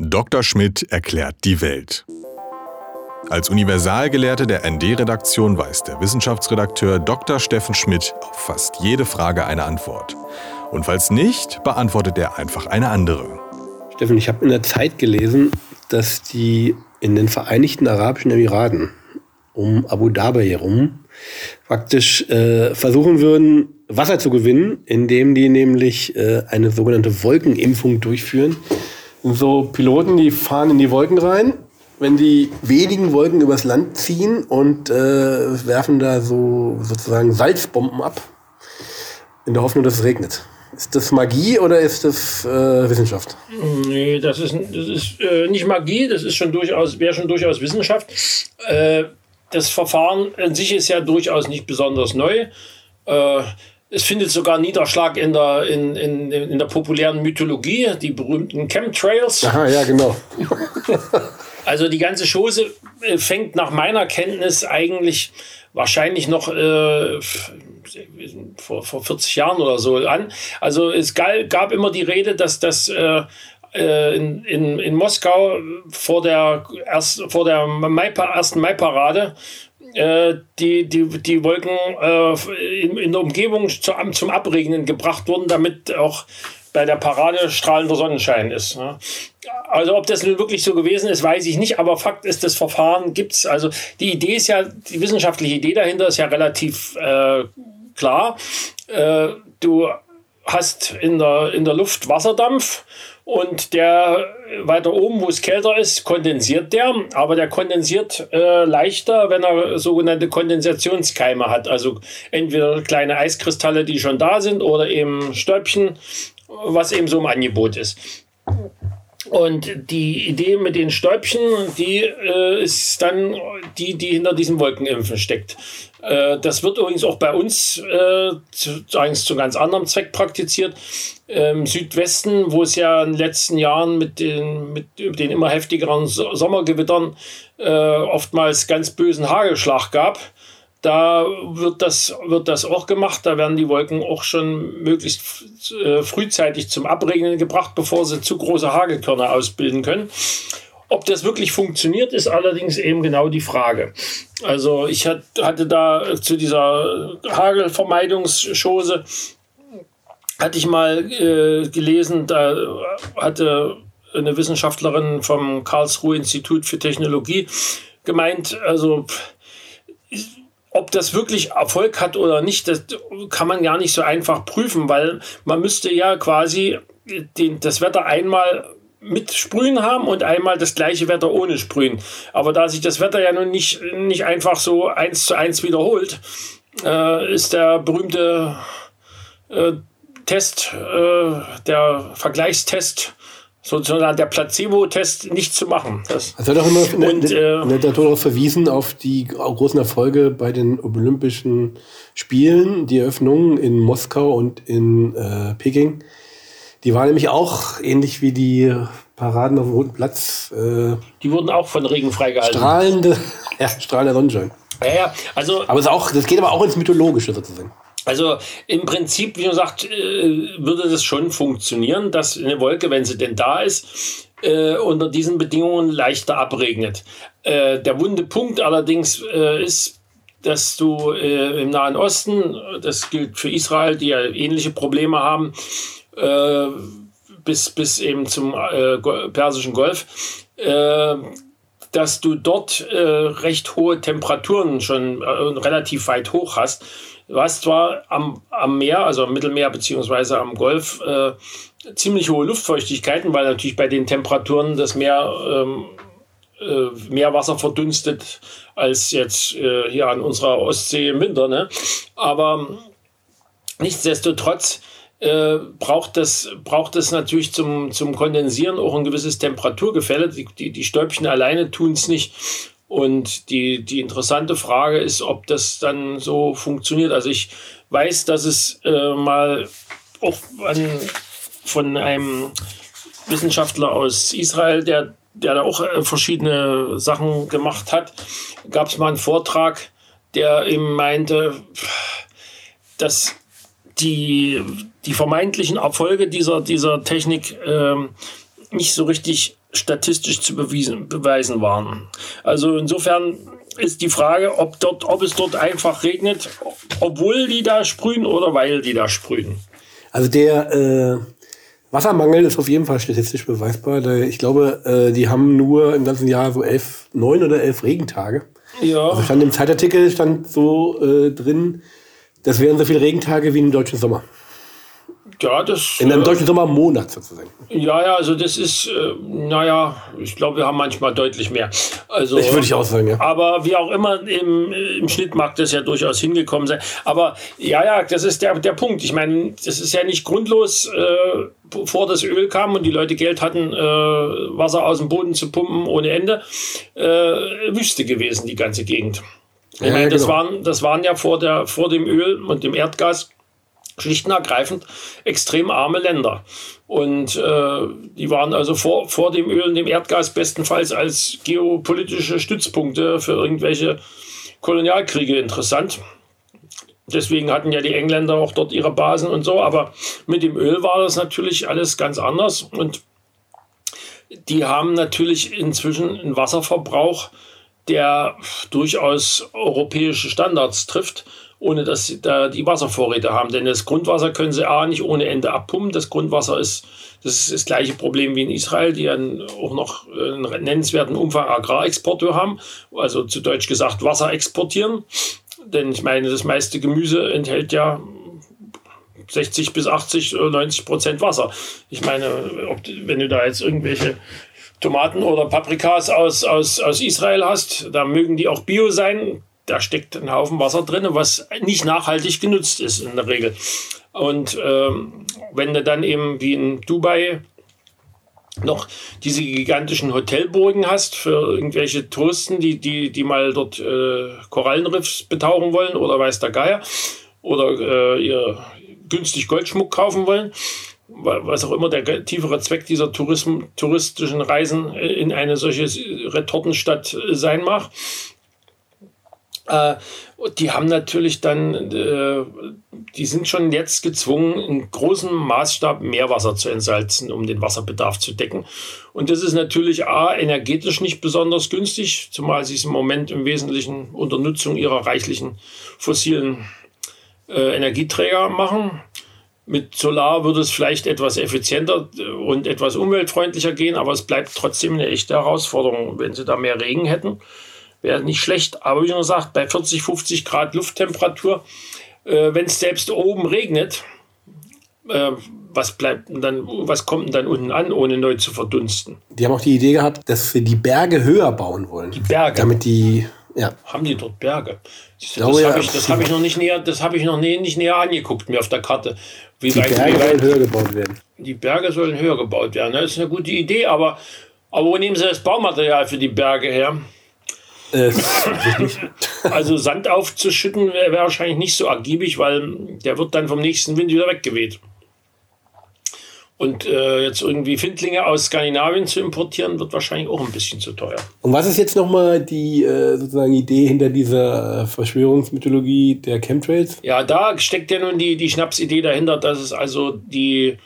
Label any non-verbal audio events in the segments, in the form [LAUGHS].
Dr. Schmidt erklärt die Welt. Als Universalgelehrte der ND-Redaktion weiß der Wissenschaftsredakteur Dr. Steffen Schmidt auf fast jede Frage eine Antwort. Und falls nicht, beantwortet er einfach eine andere. Steffen, ich habe in der Zeit gelesen, dass die in den Vereinigten Arabischen Emiraten um Abu Dhabi herum praktisch äh, versuchen würden, Wasser zu gewinnen, indem die nämlich äh, eine sogenannte Wolkenimpfung durchführen. So Piloten, die fahren in die Wolken rein, wenn die wenigen Wolken übers Land ziehen und äh, werfen da so sozusagen Salzbomben ab, in der Hoffnung, dass es regnet. Ist das Magie oder ist das äh, Wissenschaft? Nee, das ist, das ist äh, nicht Magie, das ist schon durchaus, wäre schon durchaus Wissenschaft. Äh, das Verfahren an sich ist ja durchaus nicht besonders neu. Es findet sogar Niederschlag in der, in, in, in der populären Mythologie, die berühmten Chemtrails. Aha, ja, genau. [LAUGHS] also die ganze Chose äh, fängt nach meiner Kenntnis eigentlich wahrscheinlich noch äh, vor, vor 40 Jahren oder so an. Also es gab immer die Rede, dass das äh, äh, in, in, in Moskau vor der, erst, vor der Mai, ersten Mai-Parade die, die, die Wolken äh, in, in, der Umgebung zu, zum Abregnen gebracht wurden, damit auch bei der Parade strahlender Sonnenschein ist. Ne? Also ob das nun wirklich so gewesen ist, weiß ich nicht, aber Fakt ist, das Verfahren gibt es. Also die Idee ist ja, die wissenschaftliche Idee dahinter ist ja relativ äh, klar. Äh, du hast in der, in der Luft Wasserdampf und der weiter oben, wo es kälter ist, kondensiert der, aber der kondensiert äh, leichter, wenn er sogenannte Kondensationskeime hat. Also entweder kleine Eiskristalle, die schon da sind, oder eben Stäubchen, was eben so im Angebot ist. Und die Idee mit den Stäubchen, die äh, ist dann die, die hinter diesem Wolkenimpfen steckt. Äh, das wird übrigens auch bei uns äh, zu, zu ganz anderem Zweck praktiziert. Im Südwesten, wo es ja in den letzten Jahren mit den, mit den immer heftigeren Sommergewittern äh, oftmals ganz bösen Hagelschlag gab, da wird das, wird das auch gemacht. Da werden die Wolken auch schon möglichst äh, frühzeitig zum Abregnen gebracht, bevor sie zu große Hagelkörner ausbilden können. Ob das wirklich funktioniert, ist allerdings eben genau die Frage. Also ich hatte da zu dieser Hagelvermeidungschose hatte ich mal äh, gelesen, da hatte eine Wissenschaftlerin vom Karlsruhe Institut für Technologie gemeint, also ob das wirklich Erfolg hat oder nicht, das kann man gar nicht so einfach prüfen, weil man müsste ja quasi den, das Wetter einmal mit Sprühen haben und einmal das gleiche Wetter ohne Sprühen. Aber da sich das Wetter ja nun nicht, nicht einfach so eins zu eins wiederholt, äh, ist der berühmte äh, Test, äh, der Vergleichstest, sozusagen der Placebo-Test nicht zu machen. Das also hat auch immer in, und, äh, in der Literatur darauf verwiesen, auf die großen Erfolge bei den Olympischen Spielen, die Eröffnungen in Moskau und in äh, Peking die waren nämlich auch ähnlich wie die Paraden auf dem Roten Platz. Äh, die wurden auch von Regen freigehalten. Strahlende, [LAUGHS] ja, strahlender Sonnenschein. Ja, ja, also. Aber es auch, das geht aber auch ins Mythologische sozusagen. Also im Prinzip, wie man sagt, äh, würde das schon funktionieren, dass eine Wolke, wenn sie denn da ist, äh, unter diesen Bedingungen leichter abregnet. Äh, der wunde Punkt allerdings ist, dass du im Nahen Osten, das gilt für Israel, die ja ähnliche Probleme haben, bis, bis eben zum Persischen Golf, dass du dort äh, recht hohe Temperaturen schon äh, relativ weit hoch hast. Du hast zwar am, am Meer, also am Mittelmeer beziehungsweise am Golf, äh, ziemlich hohe Luftfeuchtigkeiten, weil natürlich bei den Temperaturen das Meer ähm, mehr Wasser verdunstet als jetzt äh, hier an unserer Ostsee im Winter. Ne? Aber nichtsdestotrotz äh, braucht das, braucht das natürlich zum, zum Kondensieren auch ein gewisses Temperaturgefälle. Die, die, die Stäubchen alleine tun es nicht. Und die, die interessante Frage ist, ob das dann so funktioniert. Also ich weiß, dass es äh, mal auch an, von einem Wissenschaftler aus Israel, der, der da auch äh, verschiedene Sachen gemacht hat, gab es mal einen Vortrag, der eben meinte, dass die, die vermeintlichen Erfolge dieser, dieser Technik ähm, nicht so richtig statistisch zu bewiesen, beweisen waren. Also insofern ist die Frage, ob, dort, ob es dort einfach regnet, obwohl die da sprühen oder weil die da sprühen. Also der äh, Wassermangel ist auf jeden Fall statistisch beweisbar. Ich glaube, äh, die haben nur im ganzen Jahr so elf, neun oder elf Regentage. Ja. Also stand im Zeitartikel stand so äh, drin, das wären so viele Regentage wie im deutschen Sommer. Ja, das. In einem äh, deutschen Sommermonat sozusagen. Ja, ja, also das ist, äh, naja, ich glaube, wir haben manchmal deutlich mehr. Also, ich würde ich auch sagen, ja. Aber wie auch immer, im, im Schnitt mag das ja durchaus hingekommen sein. Aber ja, ja, das ist der, der Punkt. Ich meine, das ist ja nicht grundlos, äh, bevor das Öl kam und die Leute Geld hatten, äh, Wasser aus dem Boden zu pumpen ohne Ende, äh, Wüste gewesen, die ganze Gegend. Ich ja, meine, das, genau. waren, das waren ja vor, der, vor dem Öl und dem Erdgas schlicht und ergreifend extrem arme Länder. Und äh, die waren also vor, vor dem Öl und dem Erdgas bestenfalls als geopolitische Stützpunkte für irgendwelche Kolonialkriege interessant. Deswegen hatten ja die Engländer auch dort ihre Basen und so. Aber mit dem Öl war das natürlich alles ganz anders. Und die haben natürlich inzwischen einen Wasserverbrauch, der durchaus europäische Standards trifft ohne dass sie da die Wasservorräte haben. Denn das Grundwasser können sie A nicht ohne Ende abpumpen. Das Grundwasser ist das, ist das gleiche Problem wie in Israel, die dann auch noch einen nennenswerten Umfang Agrarexporte haben, also zu Deutsch gesagt Wasser exportieren. Denn ich meine, das meiste Gemüse enthält ja 60 bis 80 oder 90 Prozent Wasser. Ich meine, ob, wenn du da jetzt irgendwelche Tomaten oder Paprikas aus, aus, aus Israel hast, da mögen die auch bio sein da steckt ein Haufen Wasser drin, was nicht nachhaltig genutzt ist in der Regel. Und ähm, wenn du dann eben wie in Dubai noch diese gigantischen Hotelburgen hast für irgendwelche Touristen, die, die, die mal dort äh, Korallenriffs betauchen wollen oder weiß der Geier oder äh, ihr günstig Goldschmuck kaufen wollen, was auch immer der tiefere Zweck dieser Tourism, touristischen Reisen in eine solche Retortenstadt sein mag, äh, die haben natürlich dann, äh, die sind schon jetzt gezwungen, in großem Maßstab Meerwasser zu entsalzen, um den Wasserbedarf zu decken. Und das ist natürlich A, energetisch nicht besonders günstig, zumal sie es im Moment im Wesentlichen unter Nutzung ihrer reichlichen fossilen äh, Energieträger machen. Mit Solar würde es vielleicht etwas effizienter und etwas umweltfreundlicher gehen, aber es bleibt trotzdem eine echte Herausforderung, wenn sie da mehr Regen hätten wäre nicht schlecht. Aber wie schon gesagt, bei 40, 50 Grad Lufttemperatur, äh, wenn es selbst oben regnet, äh, was bleibt dann, was kommt denn dann unten an, ohne neu zu verdunsten? Die haben auch die Idee gehabt, dass wir die Berge höher bauen wollen. Die Berge. Damit die, ja. Haben die dort Berge? Das, das ja. habe ich, hab ich noch nicht näher, das habe ich noch nie, nicht näher angeguckt mir auf der Karte. Wie die weit, Berge sollen höher gebaut werden. Die Berge sollen höher gebaut werden. Das ist eine gute Idee, aber, aber wo nehmen sie das Baumaterial für die Berge her? Äh, [LAUGHS] also Sand aufzuschütten wäre wär wahrscheinlich nicht so ergiebig, weil der wird dann vom nächsten Wind wieder weggeweht. Und äh, jetzt irgendwie Findlinge aus Skandinavien zu importieren, wird wahrscheinlich auch ein bisschen zu teuer. Und was ist jetzt nochmal die äh, sozusagen Idee hinter dieser Verschwörungsmythologie der Chemtrails? Ja, da steckt ja nun die, die Schnapsidee dahinter, dass es also die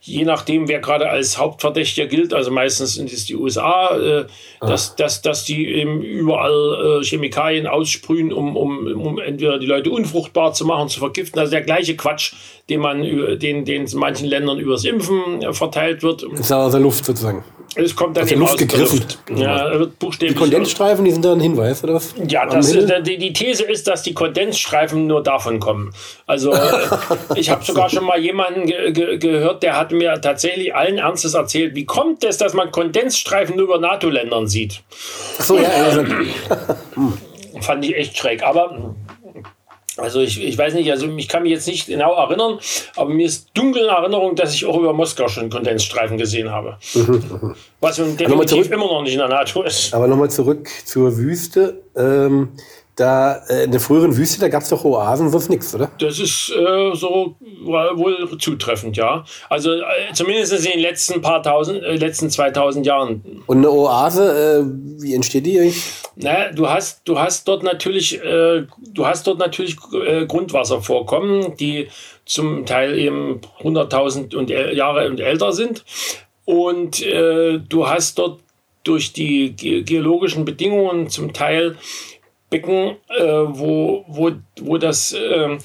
je nachdem, wer gerade als Hauptverdächtiger gilt, also meistens sind es die USA, äh, ah. dass, dass, dass die eben überall äh, Chemikalien aussprühen, um, um, um entweder die Leute unfruchtbar zu machen, zu vergiften. Also der gleiche Quatsch, den man den, den in manchen Ländern übers Impfen äh, verteilt wird. Das ist aus der Luft sozusagen. Es kommt dann aus der Luft aus gegriffen. Der Luft. Ja, wird buchstäblich die Kondensstreifen, die sind da ein Hinweis, oder was? Ja, das, die, die These ist, dass die Kondensstreifen nur davon kommen. Also [LAUGHS] ich habe sogar schon mal jemanden ge ge gehört, der hat mir tatsächlich allen Ernstes erzählt, wie kommt es, dass man Kondensstreifen nur über NATO-Ländern sieht. Ach so, ja. Also. Fand ich echt schräg. Aber also ich, ich weiß nicht, also ich kann mich jetzt nicht genau erinnern, aber mir ist dunkel in Erinnerung, dass ich auch über Moskau schon Kondensstreifen gesehen habe. Was definitiv immer noch nicht in der NATO ist. Aber nochmal zurück zur Wüste. Ähm, da äh, in der früheren Wüste, da gab es doch Oasen, sonst nichts, oder? Das ist äh, so wohl zutreffend, ja. Also äh, zumindest in den letzten paar tausend, äh, letzten 2000 Jahren. Und eine Oase, äh, wie entsteht die eigentlich? Na, du hast, du hast dort natürlich, du hast dort natürlich Grundwasservorkommen, die zum Teil eben 100.000 Jahre und älter sind. Und du hast dort durch die ge geologischen Bedingungen zum Teil Becken, äh, wo, wo, wo, das, äh,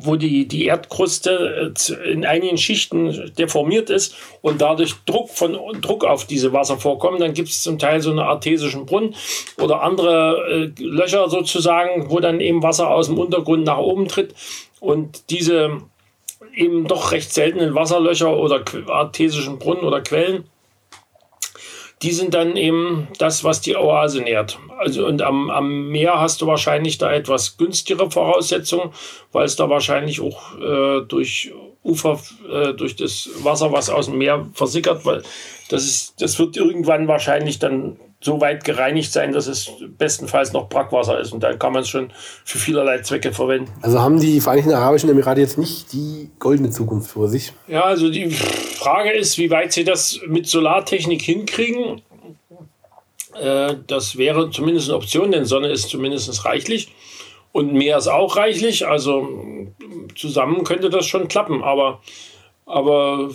wo die, die Erdkruste äh, in einigen Schichten deformiert ist und dadurch Druck, von, Druck auf diese Wasser vorkommen. Dann gibt es zum Teil so einen artesischen Brunnen oder andere äh, Löcher sozusagen, wo dann eben Wasser aus dem Untergrund nach oben tritt. Und diese eben doch recht seltenen Wasserlöcher oder artesischen Brunnen oder Quellen die sind dann eben das, was die Oase nährt. Also und am, am Meer hast du wahrscheinlich da etwas günstigere Voraussetzungen, weil es da wahrscheinlich auch äh, durch Ufer, äh, durch das Wasser, was aus dem Meer versickert, weil das ist, das wird irgendwann wahrscheinlich dann so weit gereinigt sein, dass es bestenfalls noch Brackwasser ist. Und dann kann man es schon für vielerlei Zwecke verwenden. Also haben die Vereinigten Arabischen Emirate jetzt nicht die goldene Zukunft vor sich? Ja, also die Frage ist, wie weit sie das mit Solartechnik hinkriegen. Äh, das wäre zumindest eine Option, denn Sonne ist zumindest reichlich. Und Meer ist auch reichlich. Also zusammen könnte das schon klappen. Aber, aber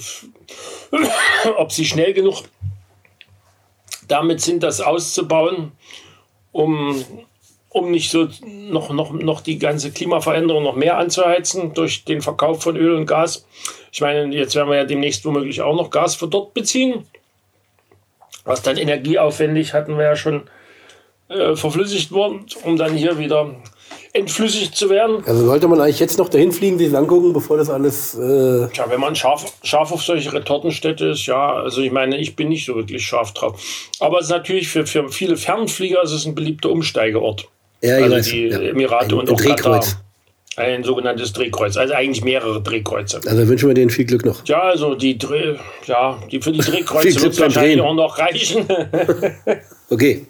[COUGHS] ob sie schnell genug damit sind, das auszubauen, um, um nicht so noch, noch, noch die ganze Klimaveränderung noch mehr anzuheizen durch den Verkauf von Öl und Gas. Ich meine, jetzt werden wir ja demnächst womöglich auch noch Gas von dort beziehen. Was dann energieaufwendig hatten wir ja schon äh, verflüssigt worden, um dann hier wieder entflüssigt zu werden. Also sollte man eigentlich jetzt noch dahin fliegen, sich angucken, bevor das alles. Äh Tja, wenn man scharf, scharf auf solche Retortenstädte ist, ja, also ich meine, ich bin nicht so wirklich scharf drauf. Aber es ist natürlich für, für viele Fernflieger ist es ein beliebter Umsteigeort. Ja, also weiß, die ja. Emirate ein, und ein auch Katar. Drehkreuz. Ein sogenanntes Drehkreuz, also eigentlich mehrere Drehkreuze. Also wünschen wir denen viel Glück noch. Ja, also die Dreh, ja, die für die [LAUGHS] Drehkreuze wird es wahrscheinlich Drehen. auch noch reichen. [LAUGHS] Okay,